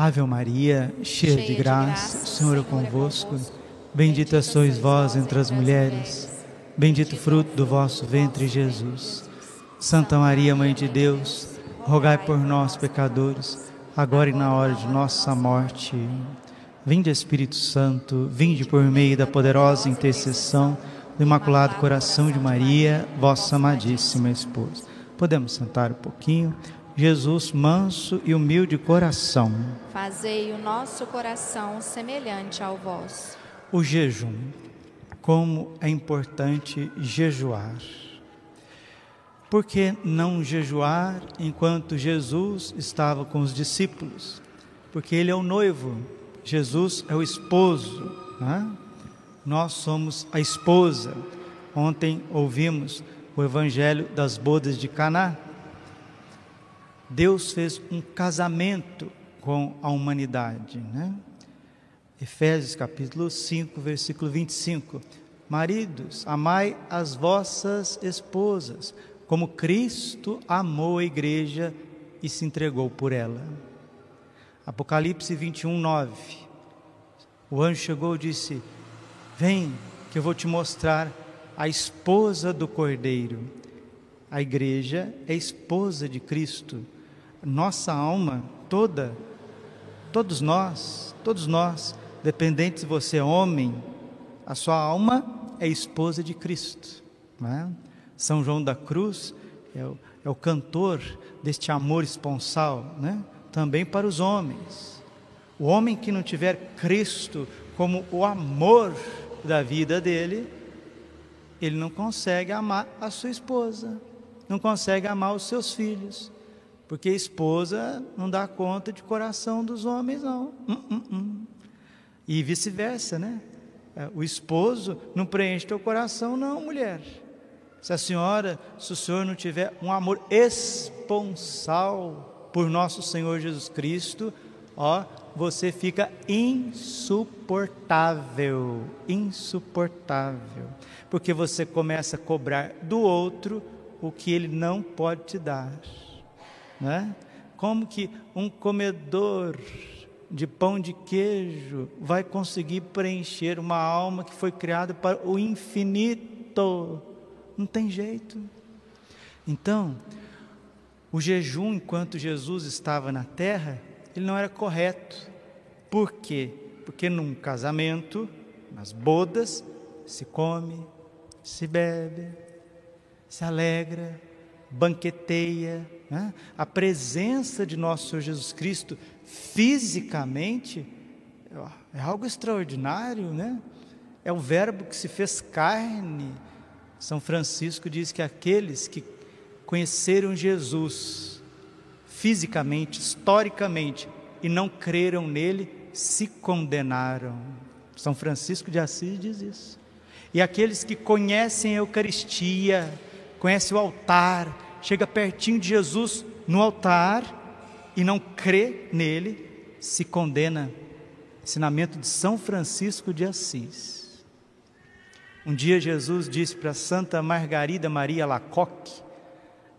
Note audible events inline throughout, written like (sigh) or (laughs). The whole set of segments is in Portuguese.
Ave Maria, cheia de graça, o Senhor é convosco. Bendita sois vós entre as mulheres, bendito o fruto do vosso ventre, Jesus. Santa Maria, Mãe de Deus, rogai por nós, pecadores, agora e na hora de nossa morte. Vinde, Espírito Santo, vinde por meio da poderosa intercessão do Imaculado Coração de Maria, vossa amadíssima esposa. Podemos sentar um pouquinho. Jesus, manso e humilde coração. Fazei o nosso coração semelhante ao vosso. O jejum. Como é importante jejuar. Por que não jejuar enquanto Jesus estava com os discípulos? Porque ele é o noivo, Jesus é o esposo, né? nós somos a esposa. Ontem ouvimos o evangelho das bodas de Caná. Deus fez um casamento com a humanidade, né? Efésios capítulo 5, versículo 25. Maridos, amai as vossas esposas, como Cristo amou a igreja e se entregou por ela. Apocalipse 21, 9. O anjo chegou e disse: Vem, que eu vou te mostrar a esposa do Cordeiro. A igreja é esposa de Cristo nossa alma toda, todos nós, todos nós, dependentes se você homem, a sua alma é esposa de Cristo. É? São João da Cruz é o, é o cantor deste amor esponsal, né? também para os homens. O homem que não tiver Cristo como o amor da vida dele, ele não consegue amar a sua esposa, não consegue amar os seus filhos, porque esposa não dá conta de coração dos homens, não. Hum, hum, hum. E vice-versa, né? É, o esposo não preenche teu coração, não, mulher. Se a senhora, se o senhor não tiver um amor esponsal por nosso Senhor Jesus Cristo, ó, você fica insuportável, insuportável, porque você começa a cobrar do outro o que ele não pode te dar. Né? Como que um comedor de pão de queijo vai conseguir preencher uma alma que foi criada para o infinito? Não tem jeito. Então, o jejum enquanto Jesus estava na terra, ele não era correto. Por quê? Porque num casamento, nas bodas, se come, se bebe, se alegra, banqueteia, né? a presença de nosso Senhor Jesus Cristo fisicamente é algo extraordinário, né? É o Verbo que se fez carne. São Francisco diz que aqueles que conheceram Jesus fisicamente, historicamente, e não creram nele, se condenaram. São Francisco de Assis diz isso. E aqueles que conhecem a Eucaristia, conhecem o altar, chega pertinho de Jesus no altar e não crê nele, se condena. Ensinamento de São Francisco de Assis. Um dia Jesus disse para Santa Margarida Maria Lacoque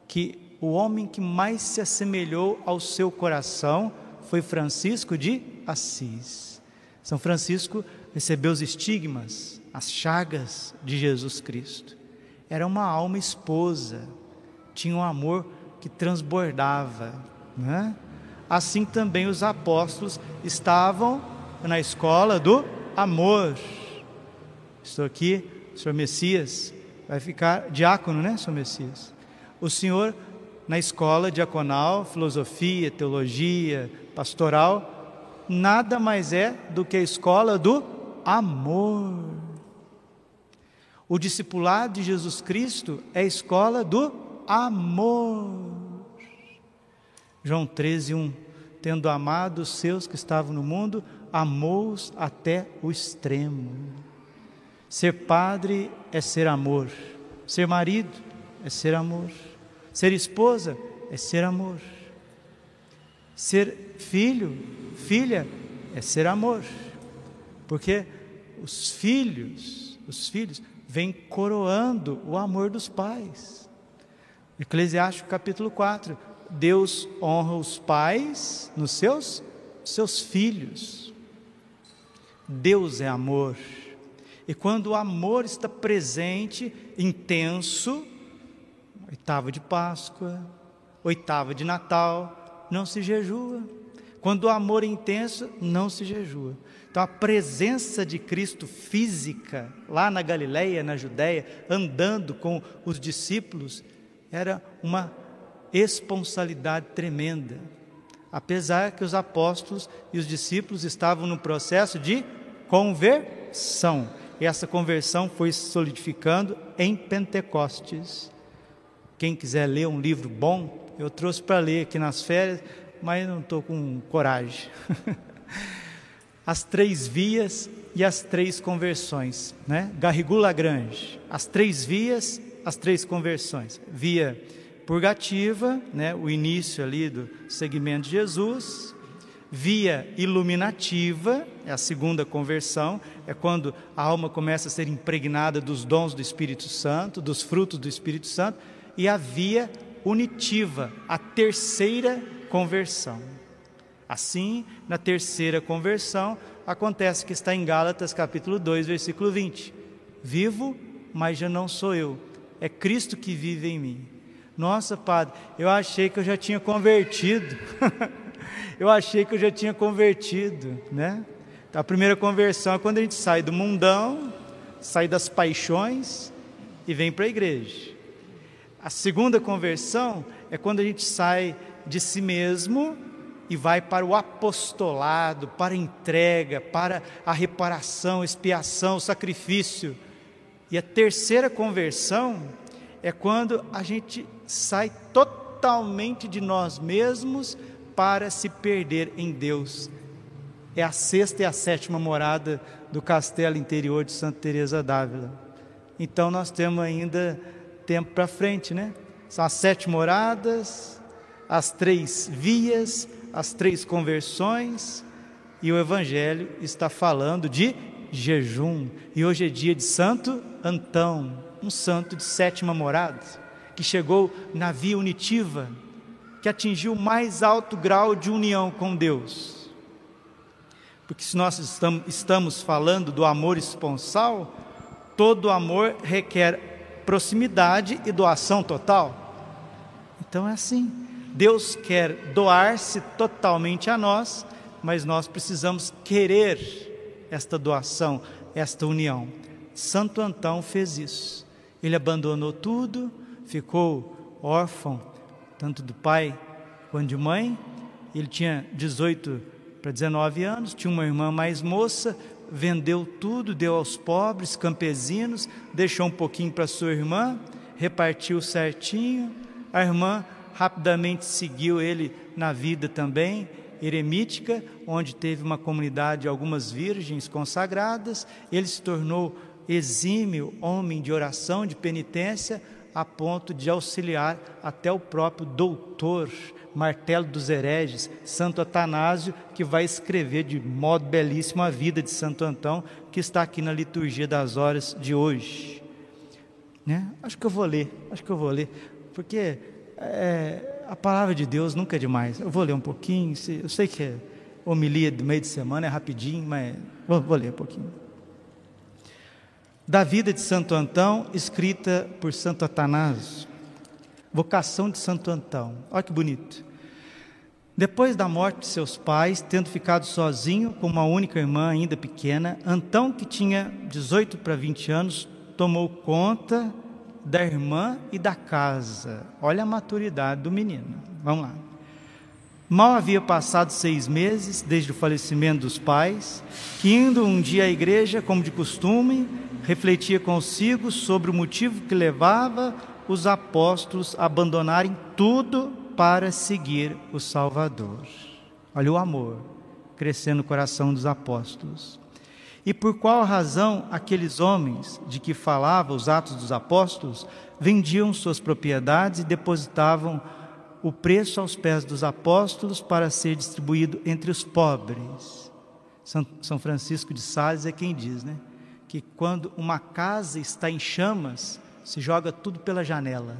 que o homem que mais se assemelhou ao seu coração foi Francisco de Assis. São Francisco recebeu os estigmas, as chagas de Jesus Cristo. Era uma alma esposa, tinha um amor que transbordava. Né? Assim também os apóstolos estavam na escola do amor. Estou aqui, senhor Messias, vai ficar diácono, né, senhor Messias? O senhor na escola diaconal, filosofia, teologia, pastoral, nada mais é do que a escola do amor. O discipulado de Jesus Cristo é a escola do amor. João 13, 1. Tendo amado os seus que estavam no mundo, amou-os até o extremo. Ser padre é ser amor. Ser marido é ser amor. Ser esposa é ser amor. Ser filho, filha é ser amor. Porque os filhos, os filhos vêm coroando o amor dos pais. Eclesiástico capítulo 4. Deus honra os pais nos seus seus filhos. Deus é amor. E quando o amor está presente, intenso, oitava de Páscoa, oitava de Natal, não se jejua. Quando o amor é intenso, não se jejua. Então a presença de Cristo física lá na Galileia, na Judéia, andando com os discípulos, era uma responsabilidade tremenda. Apesar que os apóstolos e os discípulos estavam no processo de conversão. E essa conversão foi solidificando em Pentecostes. Quem quiser ler um livro bom, eu trouxe para ler aqui nas férias, mas não estou com coragem. (laughs) as três vias e as três conversões, né? Garrigou Lagrange, as três vias, as três conversões. Via purgativa, né? O início ali do segmento de Jesus. Via iluminativa, é a segunda conversão, é quando a alma começa a ser impregnada dos dons do Espírito Santo, dos frutos do Espírito Santo, e a via unitiva, a terceira conversão. Assim, na terceira conversão, acontece que está em Gálatas capítulo 2, versículo 20. Vivo, mas já não sou eu, é Cristo que vive em mim. Nossa, Padre, eu achei que eu já tinha convertido. (laughs) eu achei que eu já tinha convertido, né? A primeira conversão é quando a gente sai do mundão, sai das paixões e vem para a igreja. A segunda conversão é quando a gente sai de si mesmo e vai para o apostolado, para a entrega, para a reparação, expiação, sacrifício. E a terceira conversão é quando a gente sai totalmente de nós mesmos para se perder em Deus. É a sexta e a sétima morada do castelo interior de Santa Teresa d'Ávila. Então nós temos ainda tempo para frente, né? São as sete moradas, as três vias, as três conversões, e o Evangelho está falando de jejum. E hoje é dia de Santo Antão, um santo de sétima morada, que chegou na via unitiva, que atingiu o mais alto grau de união com Deus. Porque se nós estamos falando do amor esponsal, todo amor requer proximidade e doação total. Então é assim. Deus quer doar-se totalmente a nós, mas nós precisamos querer esta doação, esta união. Santo Antão fez isso. Ele abandonou tudo, ficou órfão, tanto do pai quanto de mãe. Ele tinha 18 para 19 anos, tinha uma irmã mais moça, vendeu tudo, deu aos pobres, campesinos, deixou um pouquinho para sua irmã, repartiu certinho. A irmã rapidamente seguiu ele na vida também, eremítica, onde teve uma comunidade de algumas virgens consagradas. Ele se tornou exímio homem de oração, de penitência, a ponto de auxiliar até o próprio doutor Martelo dos Hereges, Santo Atanásio, que vai escrever de modo belíssimo a vida de Santo Antão, que está aqui na liturgia das horas de hoje. Né? Acho que eu vou ler, acho que eu vou ler, porque é, a palavra de Deus nunca é demais. Eu vou ler um pouquinho, eu sei que é homilia do meio de semana, é rapidinho, mas vou, vou ler um pouquinho. Da vida de Santo Antão, escrita por Santo Atanásio. Vocação de Santo Antão. Olha que bonito. Depois da morte de seus pais, tendo ficado sozinho com uma única irmã ainda pequena, Antão, que tinha 18 para 20 anos, tomou conta da irmã e da casa. Olha a maturidade do menino. Vamos lá. Mal havia passado seis meses desde o falecimento dos pais, que indo um dia à igreja, como de costume, refletia consigo sobre o motivo que levava os apóstolos a abandonarem tudo para seguir o Salvador. Olha o amor crescendo no coração dos apóstolos. E por qual razão aqueles homens de que falava os Atos dos Apóstolos vendiam suas propriedades e depositavam o preço aos pés dos apóstolos para ser distribuído entre os pobres? São Francisco de Sales é quem diz, né? Que quando uma casa está em chamas, se joga tudo pela janela.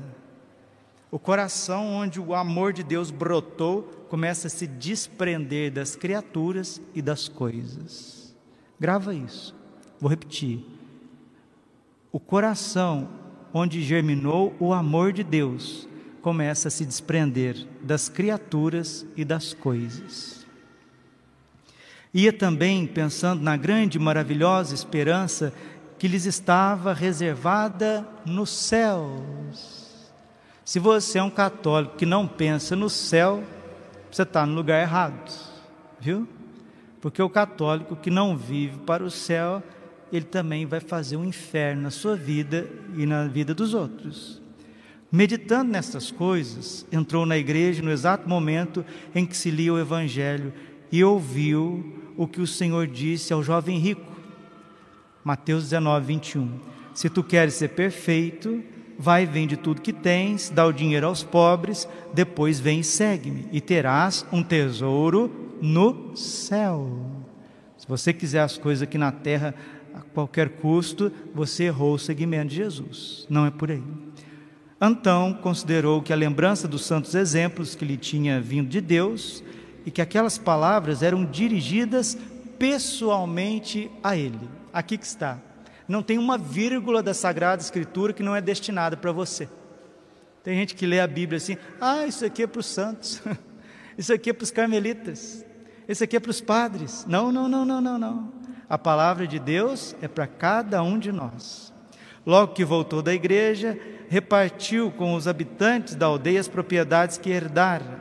O coração onde o amor de Deus brotou começa a se desprender das criaturas e das coisas. Grava isso. Vou repetir. O coração onde germinou o amor de Deus começa a se desprender das criaturas e das coisas. Ia também pensando na grande e maravilhosa esperança que lhes estava reservada nos céus. Se você é um católico que não pensa no céu, você está no lugar errado, viu? Porque o católico que não vive para o céu, ele também vai fazer um inferno na sua vida e na vida dos outros. Meditando nessas coisas, entrou na igreja no exato momento em que se lia o Evangelho e ouviu o que o Senhor disse ao jovem rico. Mateus 19, 21. Se tu queres ser perfeito, vai, vende tudo que tens, dá o dinheiro aos pobres, depois vem e segue-me, e terás um tesouro no céu. Se você quiser as coisas aqui na terra a qualquer custo, você errou o segmento de Jesus. Não é por aí. Então considerou que a lembrança dos santos exemplos que lhe tinha vindo de Deus e que aquelas palavras eram dirigidas pessoalmente a ele. Aqui que está não tem uma vírgula da Sagrada Escritura que não é destinada para você. Tem gente que lê a Bíblia assim: ah, isso aqui é para os santos, (laughs) isso aqui é para os carmelitas, isso aqui é para os padres. Não, não, não, não, não, não. A palavra de Deus é para cada um de nós. Logo que voltou da igreja, repartiu com os habitantes da aldeia as propriedades que herdara,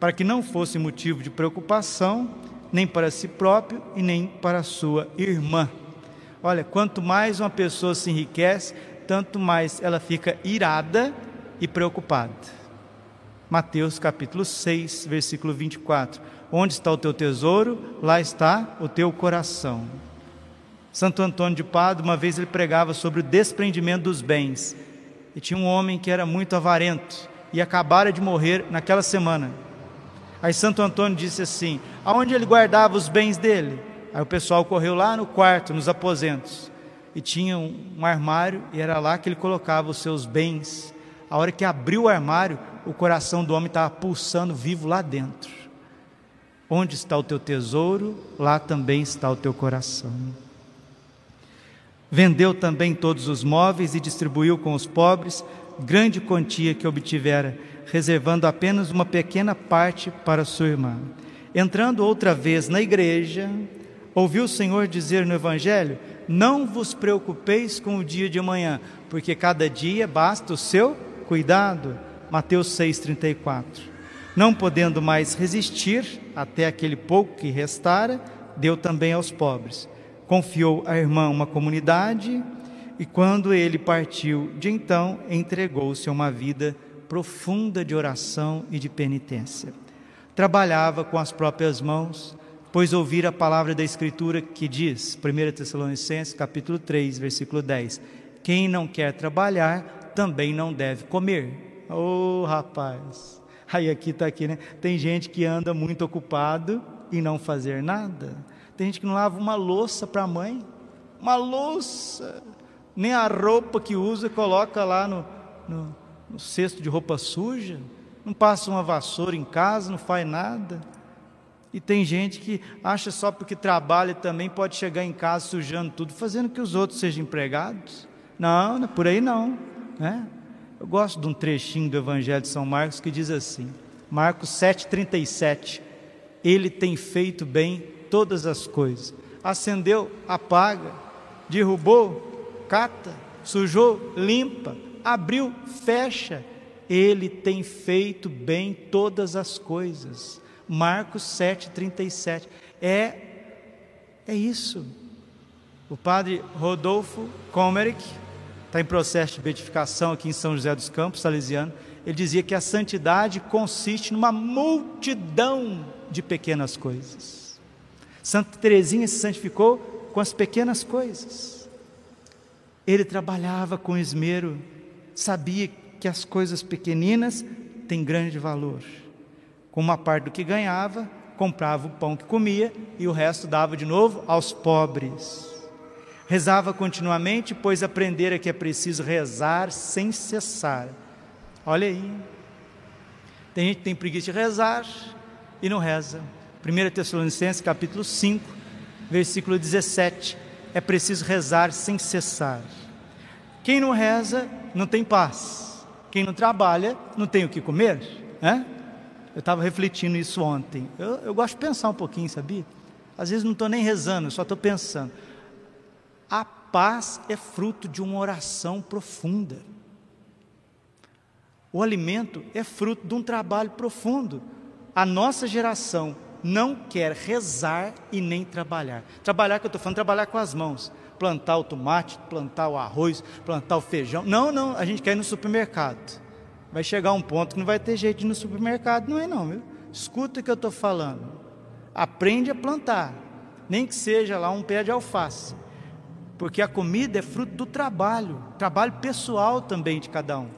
para que não fosse motivo de preocupação, nem para si próprio e nem para sua irmã. Olha, quanto mais uma pessoa se enriquece, tanto mais ela fica irada e preocupada. Mateus capítulo 6, versículo 24. Onde está o teu tesouro, lá está o teu coração. Santo Antônio de Pádua, uma vez ele pregava sobre o desprendimento dos bens. E tinha um homem que era muito avarento e acabara de morrer naquela semana. Aí Santo Antônio disse assim: Aonde ele guardava os bens dele? Aí o pessoal correu lá no quarto, nos aposentos, e tinha um, armário, e era lá que ele colocava os seus bens. A hora que abriu o armário, o coração do homem estava pulsando vivo lá dentro. Onde está o teu tesouro, lá também está o teu coração. Vendeu também todos os móveis e distribuiu com os pobres grande quantia que obtivera, reservando apenas uma pequena parte para sua irmã. Entrando outra vez na igreja, Ouviu o Senhor dizer no Evangelho: Não vos preocupeis com o dia de amanhã, porque cada dia basta o seu cuidado. Mateus 6,34. Não podendo mais resistir até aquele pouco que restara, deu também aos pobres. Confiou à irmã uma comunidade e, quando ele partiu, de então entregou-se a uma vida profunda de oração e de penitência. Trabalhava com as próprias mãos, pois ouvir a palavra da Escritura que diz, 1 Tessalonicenses capítulo 3, versículo 10, quem não quer trabalhar também não deve comer. Ô oh, rapaz, aí aqui está aqui, né? Tem gente que anda muito ocupado e não fazer nada. Tem gente que não lava uma louça para a mãe, uma louça, nem a roupa que usa coloca lá no, no, no cesto de roupa suja, não passa uma vassoura em casa, não faz nada. E tem gente que acha só porque trabalha também pode chegar em casa sujando tudo, fazendo que os outros sejam empregados. Não, é por aí não. Né? Eu gosto de um trechinho do Evangelho de São Marcos que diz assim: Marcos 7,37. Ele tem feito bem todas as coisas. Acendeu, apaga, derrubou, cata, sujou, limpa, abriu, fecha. Ele tem feito bem todas as coisas. Marcos 7,37. É, é isso. O padre Rodolfo Komerick, está em processo de beatificação aqui em São José dos Campos, salesiano, ele dizia que a santidade consiste numa multidão de pequenas coisas. Santa Teresinha se santificou com as pequenas coisas. Ele trabalhava com esmero, sabia que as coisas pequeninas têm grande valor. Com uma parte do que ganhava, comprava o pão que comia e o resto dava de novo aos pobres. Rezava continuamente, pois aprendera que é preciso rezar sem cessar. Olha aí. Tem gente que tem preguiça de rezar e não reza. 1 Tessalonicenses capítulo 5, versículo 17. É preciso rezar sem cessar. Quem não reza não tem paz. Quem não trabalha não tem o que comer. Né? Eu estava refletindo isso ontem. Eu, eu gosto de pensar um pouquinho, sabia? Às vezes não estou nem rezando, só estou pensando. A paz é fruto de uma oração profunda. O alimento é fruto de um trabalho profundo. A nossa geração não quer rezar e nem trabalhar. Trabalhar que eu estou falando, trabalhar com as mãos. Plantar o tomate, plantar o arroz, plantar o feijão. Não, não, a gente quer ir no supermercado. Vai chegar um ponto que não vai ter jeito de ir no supermercado, não é não, viu? Escuta o que eu estou falando. Aprende a plantar, nem que seja lá um pé de alface. Porque a comida é fruto do trabalho, trabalho pessoal também de cada um.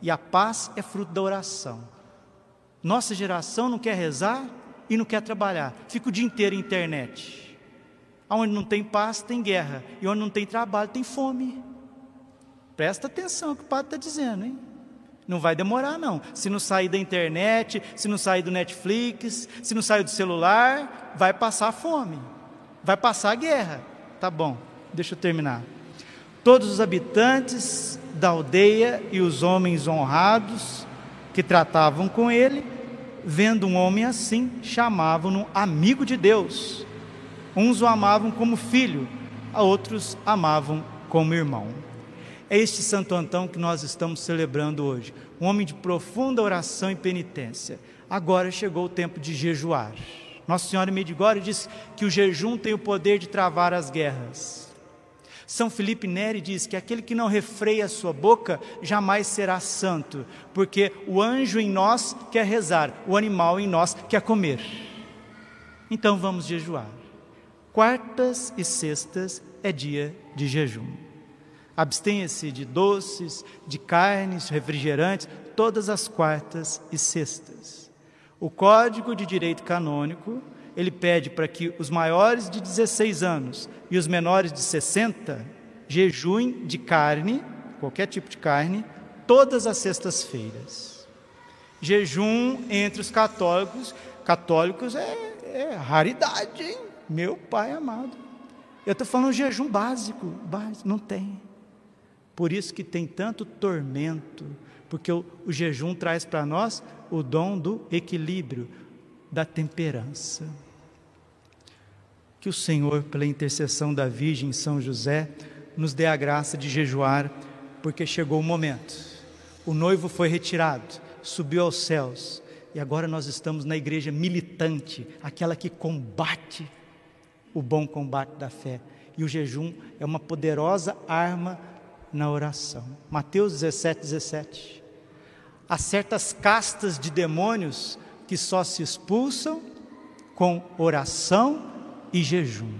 E a paz é fruto da oração. Nossa geração não quer rezar e não quer trabalhar. Fica o dia inteiro na internet. Onde não tem paz, tem guerra. E onde não tem trabalho, tem fome. Presta atenção que o padre está dizendo, hein? Não vai demorar, não. Se não sair da internet, se não sair do Netflix, se não sair do celular, vai passar fome. Vai passar guerra. Tá bom, deixa eu terminar. Todos os habitantes da aldeia e os homens honrados que tratavam com ele, vendo um homem assim, chamavam-no amigo de Deus. Uns o amavam como filho, a outros amavam como irmão. É este Santo Antão que nós estamos celebrando hoje, um homem de profunda oração e penitência. Agora chegou o tempo de jejuar. Nossa Senhora Medigore diz que o jejum tem o poder de travar as guerras. São Felipe Neri diz que aquele que não refreia a sua boca jamais será santo, porque o anjo em nós quer rezar, o animal em nós quer comer. Então vamos jejuar. Quartas e sextas é dia de jejum. Abstenha-se de doces, de carnes, refrigerantes, todas as quartas e sextas. O Código de Direito Canônico ele pede para que os maiores de 16 anos e os menores de 60 jejuem de carne, qualquer tipo de carne, todas as sextas-feiras. Jejum entre os católicos, católicos é, é raridade, hein? Meu pai amado. Eu estou falando jejum básico, básico, não tem. Por isso que tem tanto tormento, porque o, o jejum traz para nós o dom do equilíbrio, da temperança. Que o Senhor, pela intercessão da Virgem São José, nos dê a graça de jejuar, porque chegou o momento. O noivo foi retirado, subiu aos céus, e agora nós estamos na igreja militante, aquela que combate o bom combate da fé. E o jejum é uma poderosa arma na oração. Mateus 17, 17. Há certas castas de demônios que só se expulsam com oração e jejum.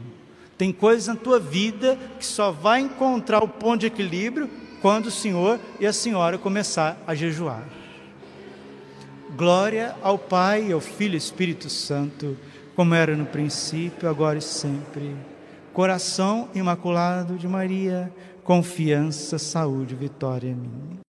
Tem coisas na tua vida que só vai encontrar o ponto de equilíbrio quando o Senhor e a Senhora começar a jejuar. Glória ao Pai, ao Filho e Espírito Santo, como era no princípio, agora e sempre. Coração imaculado de Maria, confiança, saúde, vitória em mim.